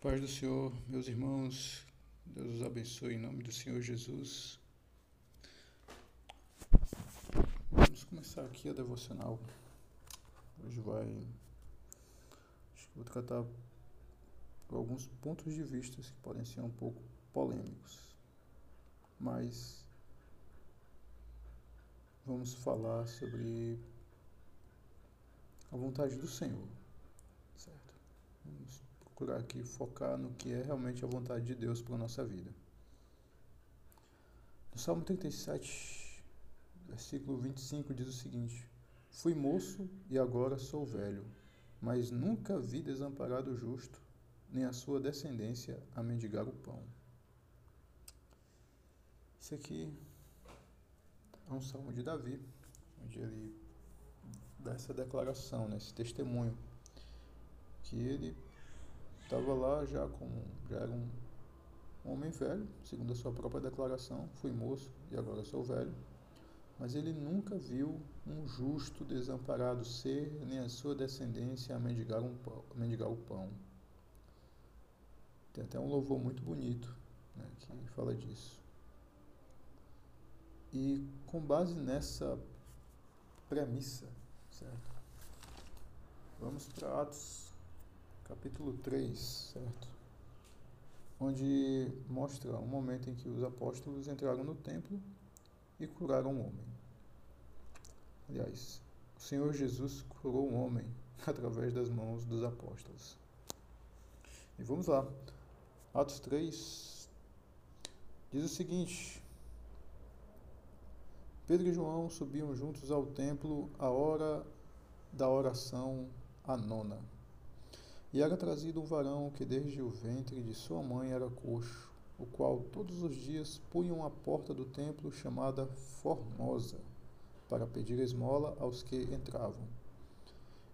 Paz do Senhor, meus irmãos, Deus os abençoe em nome do Senhor Jesus. Vamos começar aqui a devocional. Hoje vai. Acho que vou tratar alguns pontos de vista que podem ser um pouco polêmicos, mas vamos falar sobre a vontade do Senhor, certo? Vamos procurar aqui focar no que é realmente a vontade de Deus para a nossa vida. No Salmo 37, versículo 25 diz o seguinte: Fui moço e agora sou velho, mas nunca vi desamparado o justo, nem a sua descendência a mendigar o pão. Isso aqui é um salmo de Davi, onde ele dá essa declaração, né, esse testemunho, que ele estava lá já como já era um homem velho, segundo a sua própria declaração, fui moço e agora sou velho, mas ele nunca viu um justo desamparado ser, nem a sua descendência a mendigar, um pão, a mendigar o pão. Tem até um louvor muito bonito né, que fala disso. E com base nessa premissa, certo? Vamos para Atos capítulo 3, certo? Onde mostra um momento em que os apóstolos entraram no templo e curaram um homem. Aliás, o Senhor Jesus curou um homem através das mãos dos apóstolos. E vamos lá. Atos 3 diz o seguinte: Pedro e João subiam juntos ao templo à hora da oração a nona. E era trazido um varão que desde o ventre de sua mãe era coxo, o qual todos os dias punham à porta do templo chamada Formosa, para pedir esmola aos que entravam.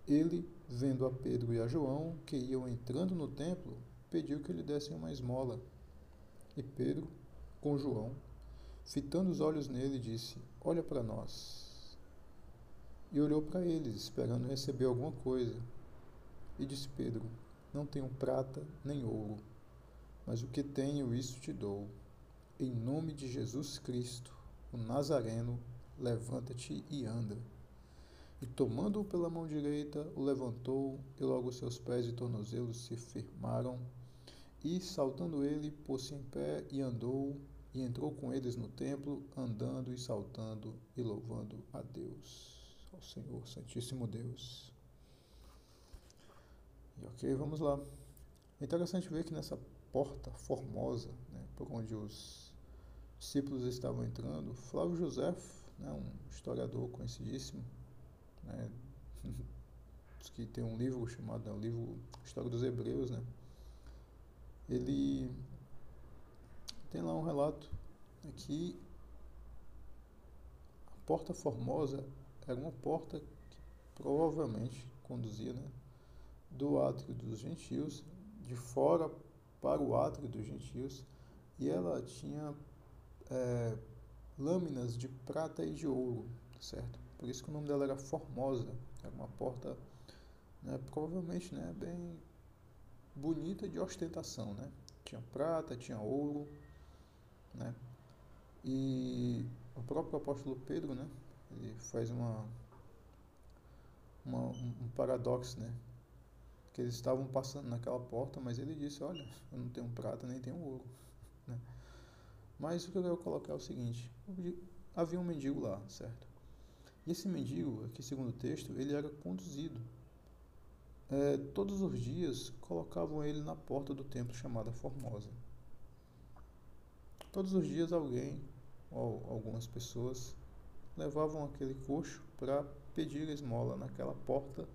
Ele, vendo a Pedro e a João, que iam entrando no templo, pediu que lhe dessem uma esmola. E Pedro, com João, fitando os olhos nele, disse: Olha para nós. E olhou para eles, esperando receber alguma coisa. E disse Pedro: Não tenho prata nem ouro, mas o que tenho, isso te dou. Em nome de Jesus Cristo, o Nazareno, levanta-te e anda. E tomando-o pela mão direita, o levantou, e logo seus pés e tornozelos se firmaram. E, saltando ele, pôs-se em pé e andou, e entrou com eles no templo, andando e saltando e louvando a Deus, ao Senhor Santíssimo Deus. Ok, vamos lá. É interessante ver que nessa porta formosa, né, por onde os discípulos estavam entrando, Flávio José, né, um historiador conhecidíssimo, né, que tem um livro chamado, né, o livro História dos Hebreus, né, ele tem lá um relato né, que a porta formosa era uma porta que provavelmente conduzia, né, do átrio dos gentios, de fora para o átrio dos gentios, e ela tinha é, lâminas de prata e de ouro, certo? Por isso que o nome dela era Formosa, era uma porta né, provavelmente né, bem bonita de ostentação, né? Tinha prata, tinha ouro, né? E o próprio apóstolo Pedro, né? Ele faz uma, uma um paradoxo, né? Que eles estavam passando naquela porta, mas ele disse, olha, eu não tenho prata nem tenho ouro. Né? Mas o que eu quero colocar é o seguinte, havia um mendigo lá, certo? E esse mendigo, aqui segundo o texto, ele era conduzido. É, todos os dias colocavam ele na porta do templo chamada Formosa. Todos os dias alguém, ou algumas pessoas, levavam aquele coxo para pedir esmola naquela porta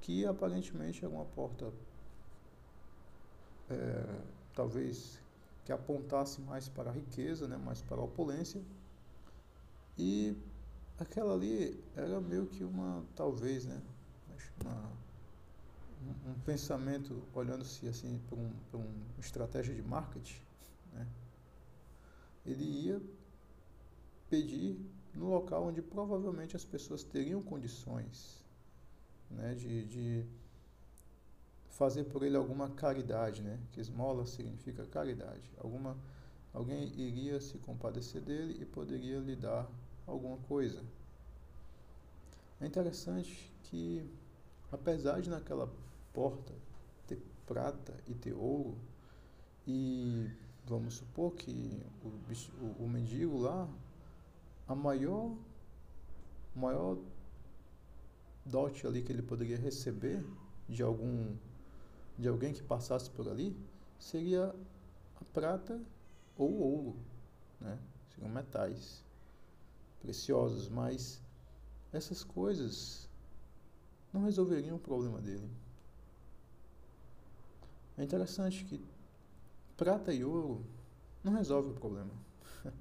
que aparentemente era uma porta é, talvez que apontasse mais para a riqueza, né, mais para a opulência. E aquela ali era meio que uma, talvez, né, uma, um, um pensamento, olhando-se assim para um, uma estratégia de marketing, né, ele ia pedir no local onde provavelmente as pessoas teriam condições né, de, de fazer por ele alguma caridade, né? Que esmola significa caridade. Alguma alguém iria se compadecer dele e poderia lhe dar alguma coisa. É interessante que apesar de naquela porta ter prata e ter ouro e vamos supor que o, o, o mendigo lá a maior maior dote ali que ele poderia receber de algum de alguém que passasse por ali seria a prata ou o ouro, né? Seriam metais preciosos, mas essas coisas não resolveriam o problema dele. É interessante que prata e ouro não resolve o problema.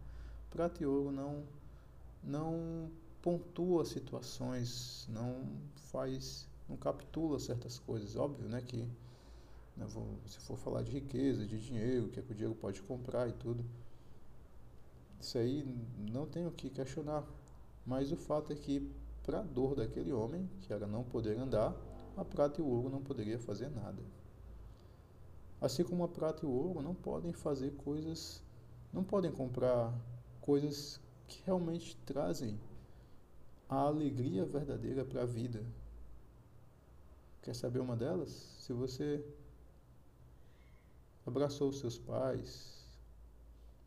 prata e ouro não não pontua situações, não faz, não captura certas coisas. Óbvio, né, que né, vou, se for falar de riqueza, de dinheiro, o que, é que o dinheiro pode comprar e tudo, isso aí não tenho o que questionar. Mas o fato é que, para a dor daquele homem, que era não poder andar, a prata e o ouro não poderiam fazer nada. Assim como a prata e o ouro não podem fazer coisas, não podem comprar coisas que realmente trazem a alegria verdadeira para a vida. Quer saber uma delas? Se você abraçou seus pais,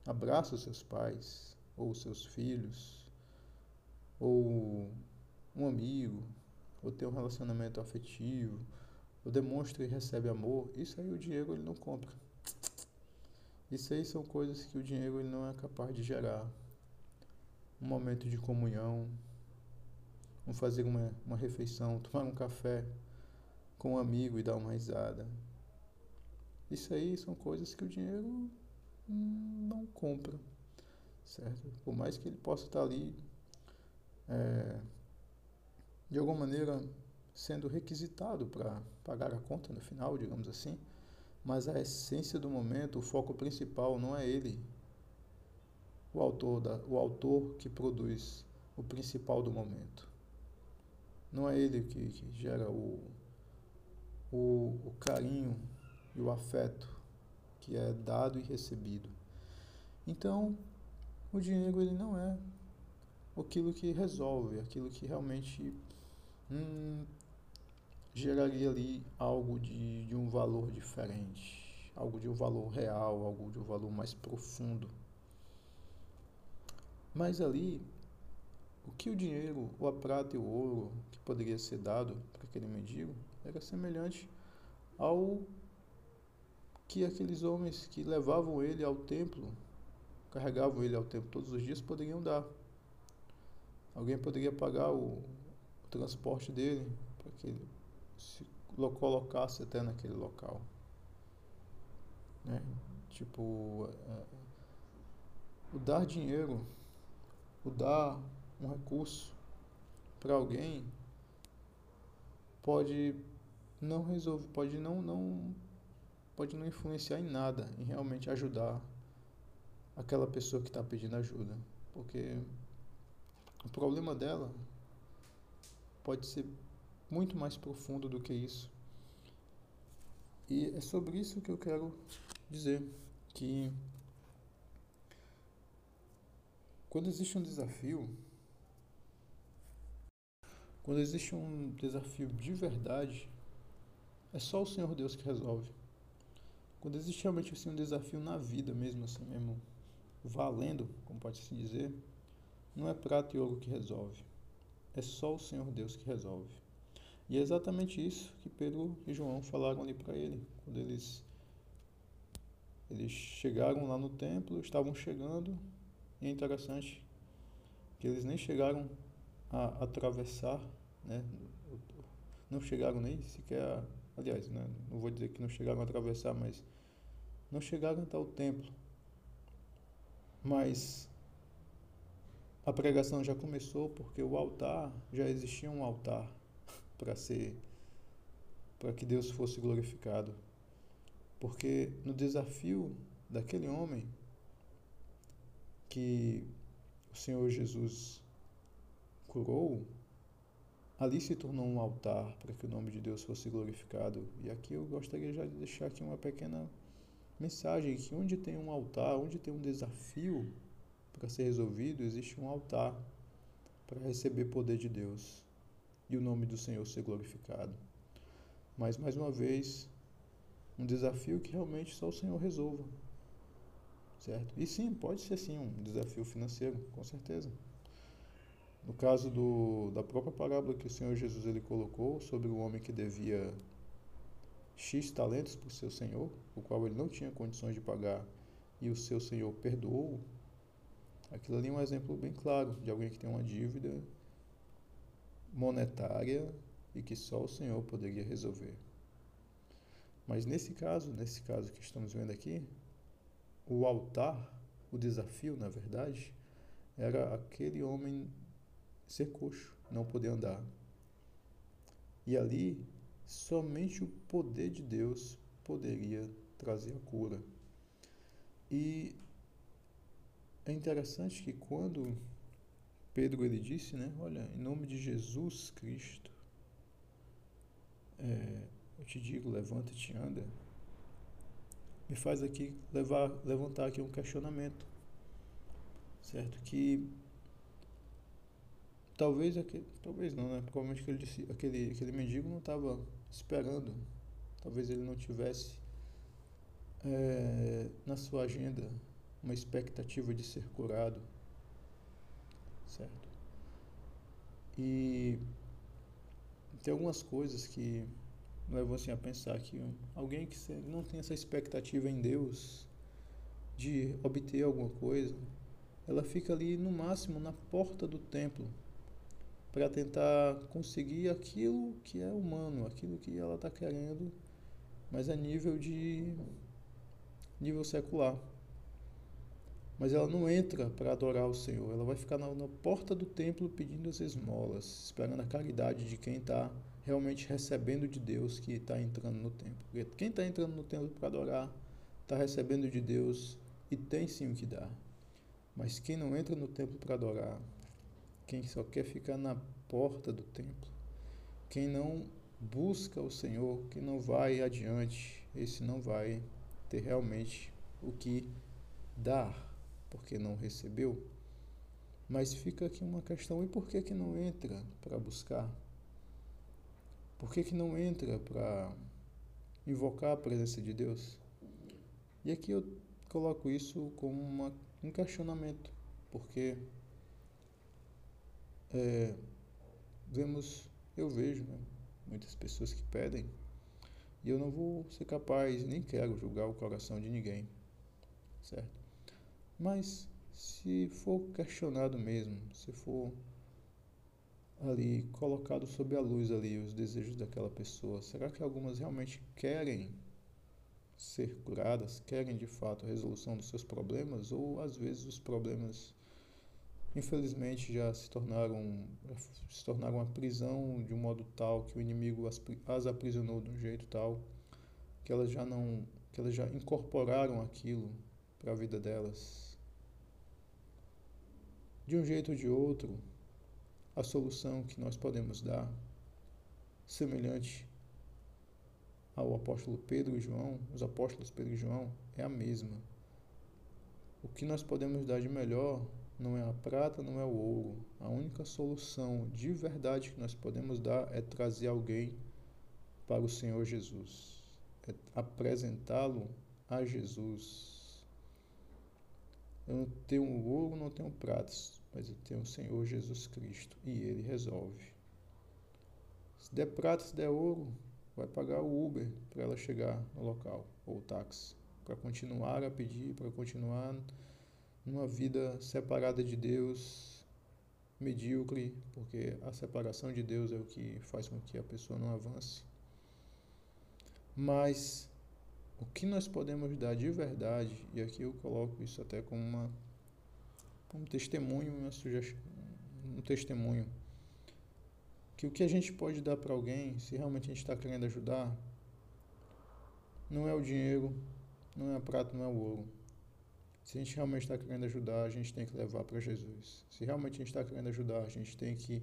abraça os seus pais, ou os seus filhos, ou um amigo, ou tem um relacionamento afetivo, ou demonstra e recebe amor, isso aí o dinheiro ele não compra. Isso aí são coisas que o dinheiro ele não é capaz de gerar. Um momento de comunhão, Vamos fazer uma, uma refeição, tomar um café com um amigo e dar uma risada. Isso aí são coisas que o dinheiro não compra, certo? Por mais que ele possa estar ali, é, de alguma maneira, sendo requisitado para pagar a conta no final, digamos assim, mas a essência do momento, o foco principal não é ele, o autor, da, o autor que produz o principal do momento. Não é ele que, que gera o, o, o carinho e o afeto que é dado e recebido. Então, o dinheiro ele não é aquilo que resolve, aquilo que realmente hum, geraria ali algo de, de um valor diferente, algo de um valor real, algo de um valor mais profundo. Mas ali o que o dinheiro, ou a prata e o ouro que poderia ser dado para aquele mendigo era semelhante ao que aqueles homens que levavam ele ao templo, carregavam ele ao templo todos os dias, poderiam dar. Alguém poderia pagar o, o transporte dele para que ele se colocasse até naquele local. Né? Tipo, o dar dinheiro, o dar um recurso para alguém pode não resolver, pode não, não pode não influenciar em nada, em realmente ajudar aquela pessoa que está pedindo ajuda, porque o problema dela pode ser muito mais profundo do que isso. E é sobre isso que eu quero dizer que quando existe um desafio, quando existe um desafio de verdade, é só o Senhor Deus que resolve. Quando existe realmente assim, um desafio na vida mesmo, assim mesmo, valendo, como pode se dizer, não é prata e ouro que resolve. É só o Senhor Deus que resolve. E é exatamente isso que Pedro e João falaram ali para ele, quando eles eles chegaram lá no templo, estavam chegando, e é interessante que eles nem chegaram a atravessar, né? não chegaram nem sequer, a, aliás, né? não vou dizer que não chegaram a atravessar, mas não chegaram até o templo. Mas a pregação já começou porque o altar, já existia um altar para ser, para que Deus fosse glorificado. Porque no desafio daquele homem que o Senhor Jesus curou, ali se tornou um altar para que o nome de Deus fosse glorificado. E aqui eu gostaria já de deixar aqui uma pequena mensagem que onde tem um altar, onde tem um desafio para ser resolvido, existe um altar para receber poder de Deus e o nome do Senhor ser glorificado. Mas mais uma vez, um desafio que realmente só o Senhor resolva. Certo? E sim, pode ser sim um desafio financeiro, com certeza. No caso do, da própria parábola que o Senhor Jesus ele colocou sobre o homem que devia X talentos para o seu senhor, o qual ele não tinha condições de pagar, e o seu senhor perdoou, aquilo ali é um exemplo bem claro de alguém que tem uma dívida monetária e que só o senhor poderia resolver. Mas nesse caso, nesse caso que estamos vendo aqui, o altar, o desafio, na verdade, era aquele homem ser coxo, não poder andar. E ali, somente o poder de Deus poderia trazer a cura. E é interessante que quando Pedro ele disse, né, olha, em nome de Jesus Cristo, é, eu te digo, levanta-te e anda, me faz aqui levar, levantar aqui um questionamento, certo? Que talvez aquele, talvez não, né? Provavelmente aquele, aquele, aquele mendigo não estava esperando, talvez ele não tivesse é, na sua agenda uma expectativa de ser curado, certo? E tem algumas coisas que levam assim a pensar que alguém que não tem essa expectativa em Deus de obter alguma coisa, ela fica ali no máximo na porta do templo para tentar conseguir aquilo que é humano, aquilo que ela está querendo, mas a nível de nível secular. Mas ela não entra para adorar o Senhor, ela vai ficar na, na porta do templo pedindo as esmolas, esperando a caridade de quem está realmente recebendo de Deus que está entrando no templo. Porque quem está entrando no templo para adorar está recebendo de Deus e tem sim o que dar. Mas quem não entra no templo para adorar, quem só quer ficar na porta do templo, quem não busca o Senhor, quem não vai adiante, esse não vai ter realmente o que dar, porque não recebeu. Mas fica aqui uma questão: e por que, que não entra para buscar? Por que, que não entra para invocar a presença de Deus? E aqui eu coloco isso como uma, um questionamento, porque é, vemos, eu vejo né, muitas pessoas que pedem, e eu não vou ser capaz, nem quero julgar o coração de ninguém, certo? Mas se for questionado mesmo, se for ali colocado sob a luz ali os desejos daquela pessoa, será que algumas realmente querem ser curadas, querem de fato a resolução dos seus problemas ou às vezes os problemas infelizmente já se tornaram se tornaram uma prisão de um modo tal que o inimigo as, as aprisionou de um jeito tal que elas já não que elas já incorporaram aquilo para a vida delas. De um jeito ou de outro a solução que nós podemos dar semelhante ao apóstolo Pedro e João os apóstolos Pedro e João é a mesma. O que nós podemos dar de melhor não é a prata, não é o ouro. A única solução de verdade que nós podemos dar é trazer alguém para o Senhor Jesus, é apresentá-lo a Jesus. Eu não tenho ouro, não tenho pratas, mas eu tenho o Senhor Jesus Cristo e Ele resolve. Se der prata, se der ouro, vai pagar o Uber para ela chegar no local, ou o táxi, para continuar a pedir, para continuar numa vida separada de Deus, medíocre, porque a separação de Deus é o que faz com que a pessoa não avance. Mas o que nós podemos dar de verdade, e aqui eu coloco isso até como uma, um testemunho, uma sugestão, um testemunho, que o que a gente pode dar para alguém, se realmente a gente está querendo ajudar, não é o dinheiro, não é a prata, não é o ouro se a gente realmente está querendo ajudar, a gente tem que levar para Jesus. Se realmente a gente está querendo ajudar, a gente tem que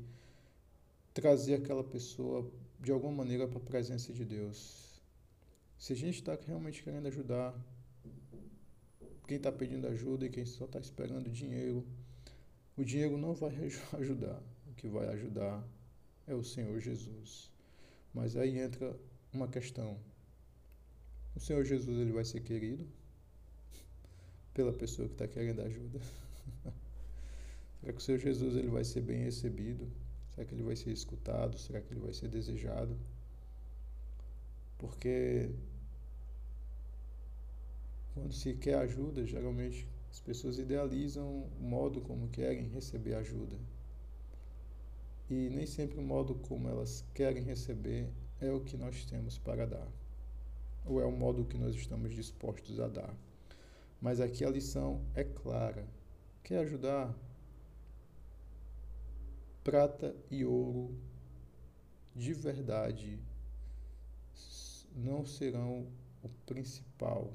trazer aquela pessoa de alguma maneira para a presença de Deus. Se a gente está realmente querendo ajudar quem está pedindo ajuda e quem só está esperando dinheiro, o dinheiro não vai ajudar. O que vai ajudar é o Senhor Jesus. Mas aí entra uma questão. O Senhor Jesus ele vai ser querido pela pessoa que está querendo ajuda? Será que o Senhor Jesus ele vai ser bem recebido? Será que ele vai ser escutado? Será que ele vai ser desejado? Porque quando se quer ajuda, geralmente as pessoas idealizam o modo como querem receber ajuda. E nem sempre o modo como elas querem receber é o que nós temos para dar, ou é o modo que nós estamos dispostos a dar. Mas aqui a lição é clara: quer ajudar? Prata e ouro de verdade não serão o principal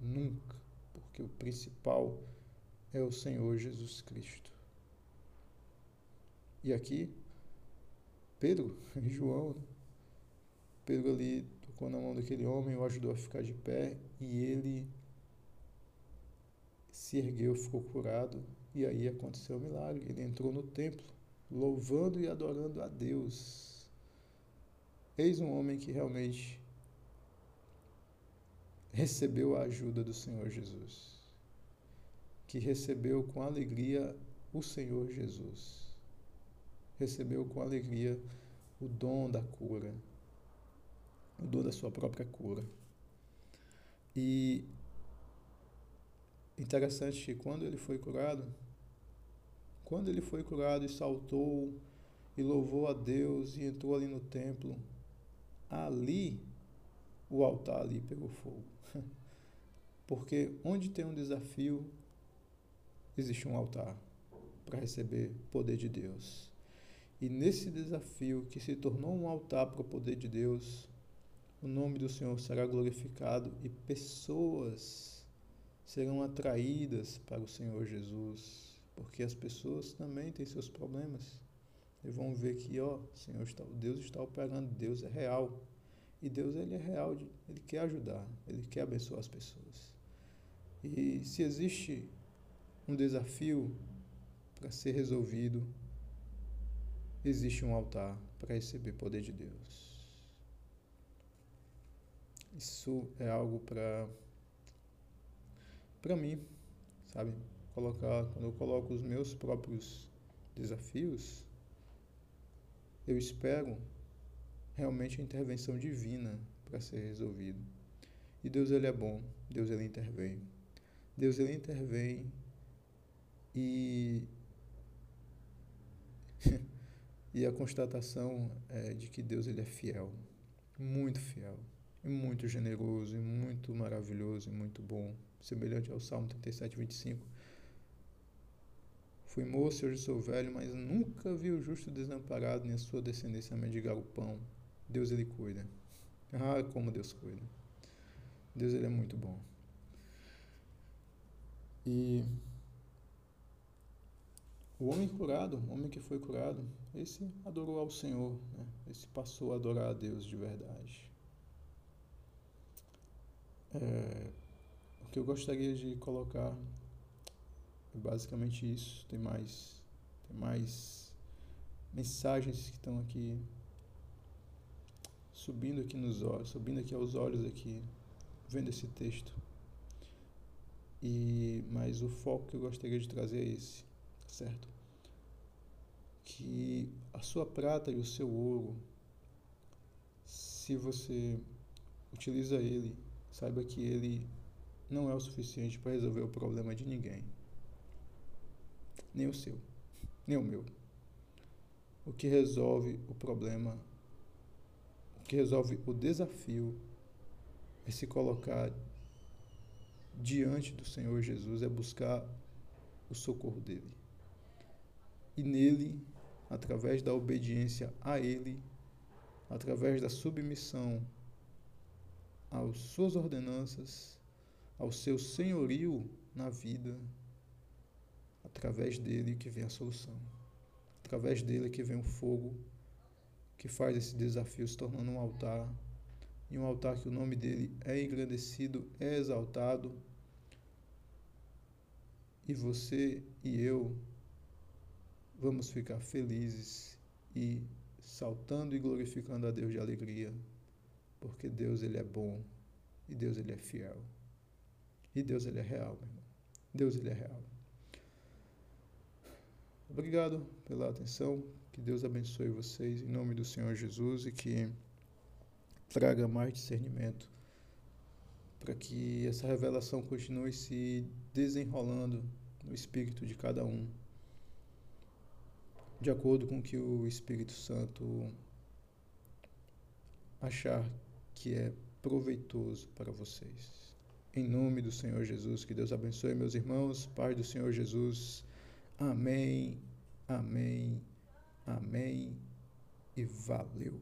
Nunca, porque o principal é o Senhor Jesus Cristo. E aqui, Pedro e João, Pedro ali tocou na mão daquele homem, o ajudou a ficar de pé e ele se ergueu, ficou curado. E aí aconteceu o milagre. Ele entrou no templo, louvando e adorando a Deus. Eis um homem que realmente recebeu a ajuda do Senhor Jesus, que recebeu com alegria o Senhor Jesus, recebeu com alegria o dom da cura, o dom da sua própria cura. E interessante que quando ele foi curado, quando ele foi curado e saltou e louvou a Deus e entrou ali no templo, ali o altar ali pegou fogo. Porque onde tem um desafio, existe um altar para receber poder de Deus. E nesse desafio que se tornou um altar para o poder de Deus, o nome do Senhor será glorificado e pessoas serão atraídas para o Senhor Jesus, porque as pessoas também têm seus problemas. E vão ver que, ó, Senhor está, Deus está operando, Deus é real. E Deus ele é real, ele quer ajudar, ele quer abençoar as pessoas. E se existe um desafio para ser resolvido, existe um altar para receber poder de Deus. Isso é algo para para mim, sabe? Colocar quando eu coloco os meus próprios desafios, eu espero realmente a intervenção divina para ser resolvido. E Deus ele é bom, Deus ele intervém. Deus ele intervém e e a constatação é de que Deus ele é fiel, muito fiel, e muito generoso, e muito maravilhoso, e muito bom, semelhante ao Salmo 37, 25. Fui moço hoje sou velho, mas nunca vi o justo desamparado, nem a sua descendência mendigar o pão. Deus ele cuida. Ah, como Deus cuida. Deus ele é muito bom. E o homem curado, o homem que foi curado, esse adorou ao Senhor, né? esse passou a adorar a Deus de verdade. É, o que eu gostaria de colocar é basicamente isso. Tem mais, tem mais mensagens que estão aqui subindo aqui nos olhos, subindo aqui aos olhos aqui, vendo esse texto. E mas o foco que eu gostaria de trazer é esse, certo? Que a sua prata e o seu ouro, se você utiliza ele, saiba que ele não é o suficiente para resolver o problema de ninguém. Nem o seu, nem o meu. O que resolve o problema que resolve o desafio é se colocar diante do Senhor Jesus, é buscar o socorro dele. E nele, através da obediência a ele, através da submissão às suas ordenanças, ao seu senhorio na vida, através dele que vem a solução. Através dele que vem o fogo que faz esse desafio se tornando um altar, e um altar que o nome dele é engrandecido, é exaltado, e você e eu vamos ficar felizes e saltando e glorificando a Deus de alegria, porque Deus ele é bom e Deus ele é fiel. E Deus ele é real, meu irmão. Deus ele é real. Obrigado pela atenção. Que Deus abençoe vocês em nome do Senhor Jesus e que traga mais discernimento para que essa revelação continue se desenrolando no espírito de cada um, de acordo com o que o Espírito Santo achar que é proveitoso para vocês. Em nome do Senhor Jesus, que Deus abençoe meus irmãos, Pai do Senhor Jesus. Amém, amém, amém e valeu.